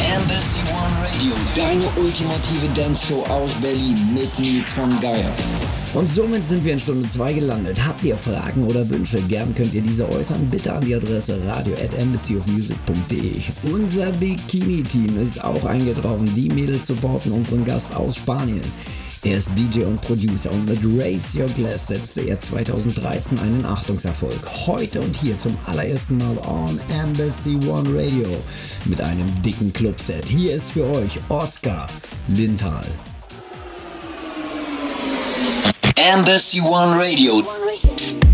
Embassy One Radio, deine ultimative Dance-Show aus Berlin mit Nils von Geier. Und somit sind wir in Stunde 2 gelandet. Habt ihr Fragen oder Wünsche? Gern könnt ihr diese äußern. Bitte an die Adresse radio at embassyofmusic.de. Unser Bikini-Team ist auch eingetroffen. Die Mädels supporten unseren Gast aus Spanien. Er ist DJ und Producer und mit Raise Your Glass setzte er 2013 einen Achtungserfolg. Heute und hier zum allerersten Mal on Embassy One Radio mit einem dicken Clubset. Hier ist für euch Oscar Lintal. Embassy One Radio. characters from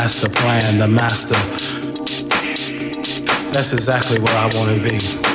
master plan, the master. That's exactly where I want to be.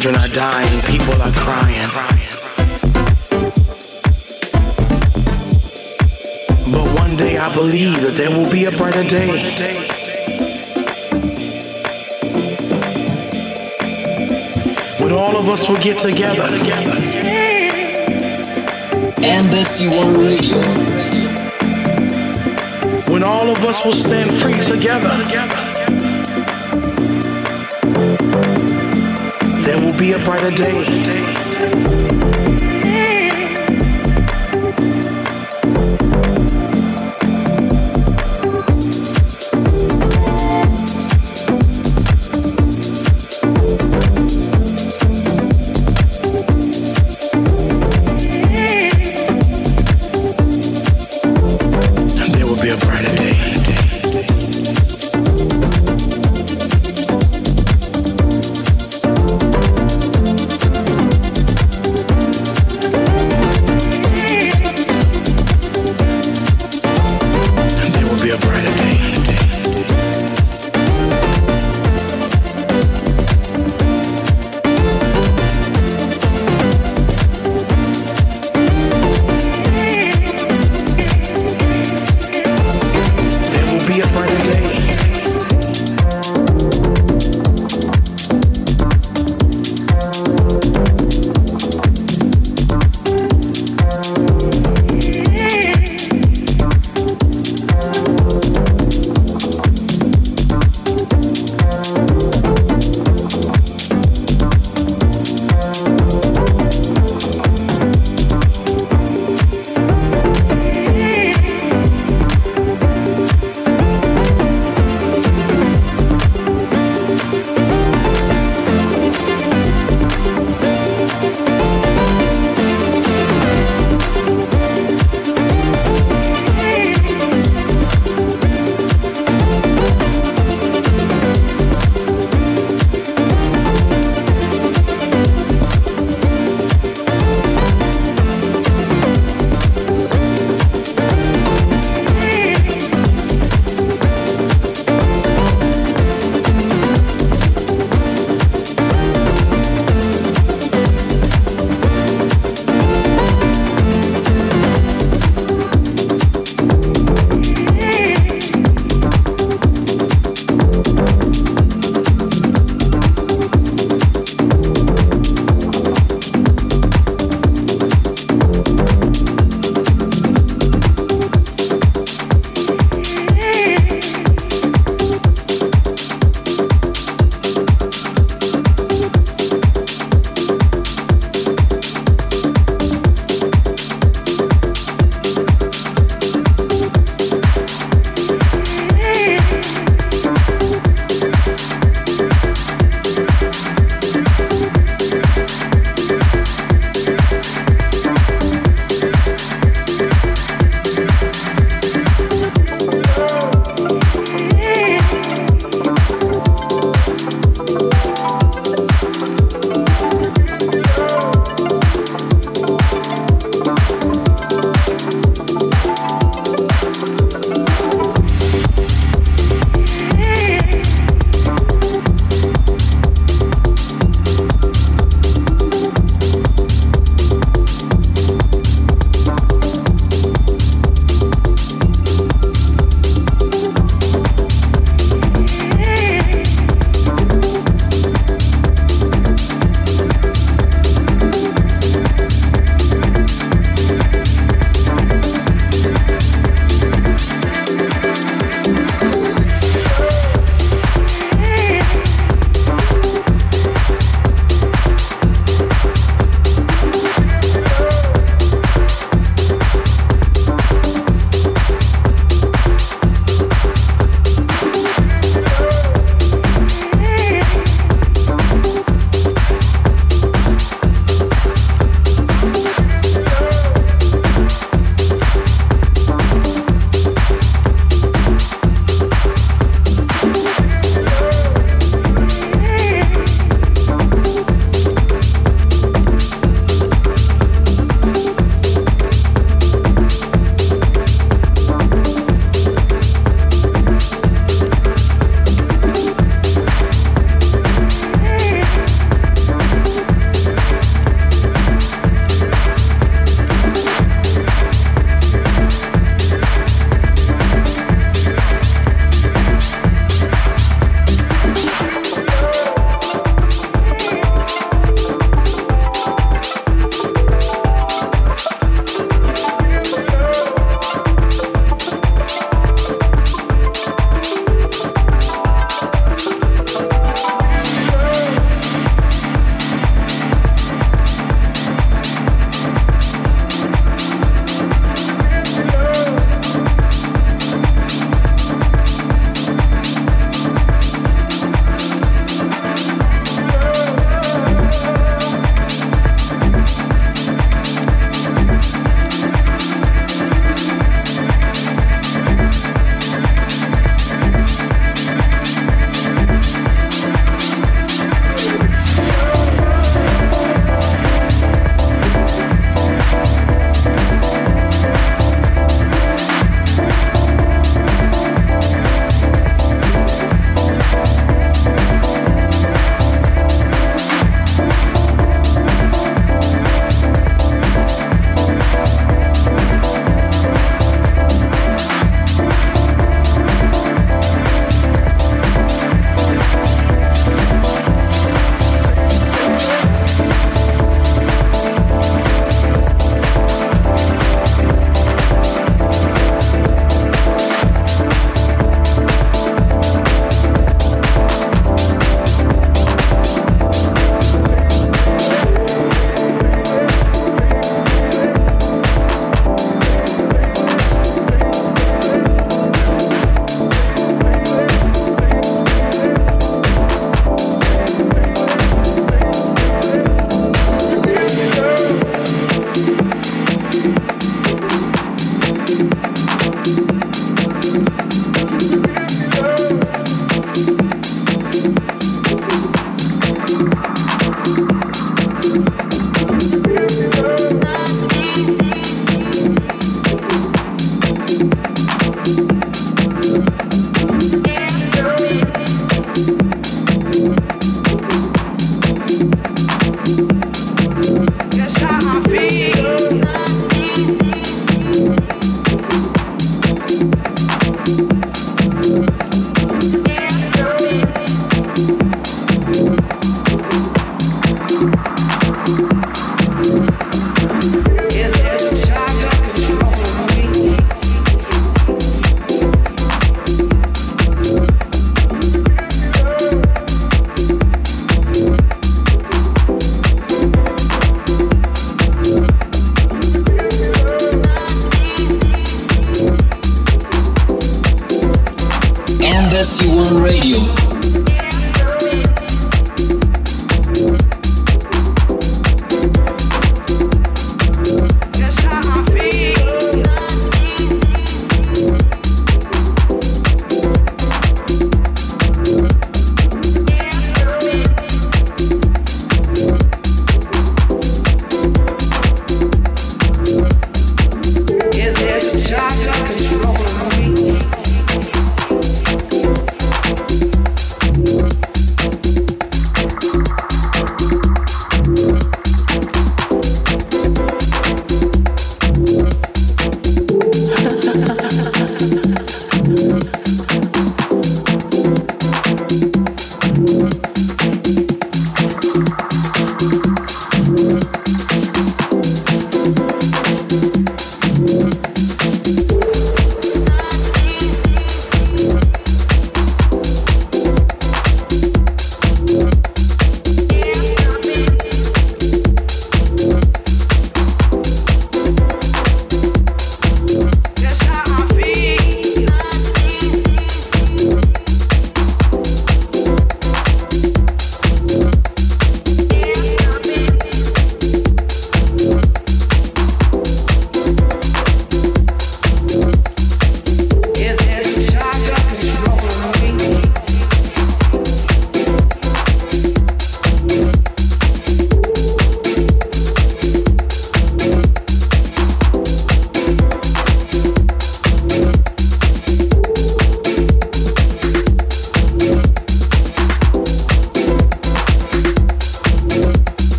Children are dying, people are crying. But one day I believe that there will be a brighter day. When all of us will get together. Embassy One Radio. When all of us will stand free together. There will be a brighter day.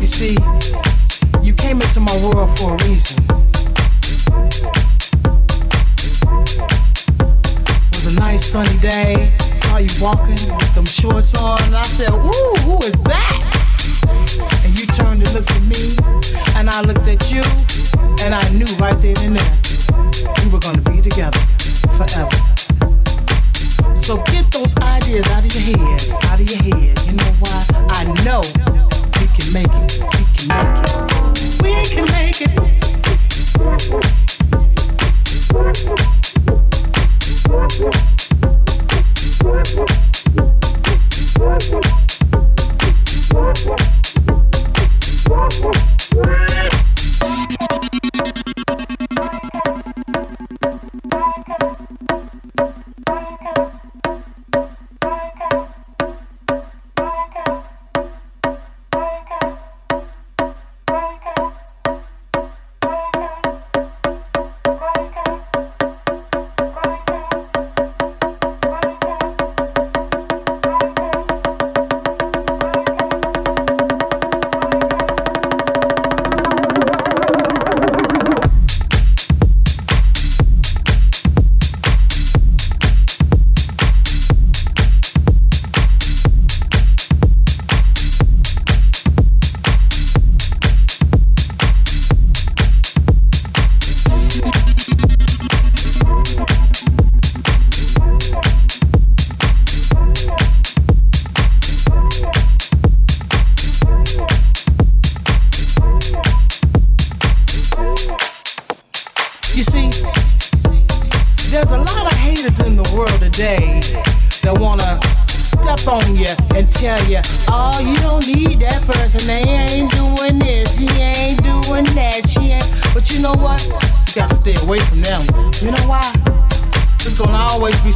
You see, you came into my world for a reason. It was a nice sunny day walking with them shorts on, and I said, Ooh, who is that? And you turned and looked at me, and I looked at you, and I knew right then and there we were gonna be together forever. So get those ideas out of your head, out of your head. You know why? I know we can make it, we can make it, we can make it.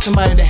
somebody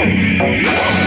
Música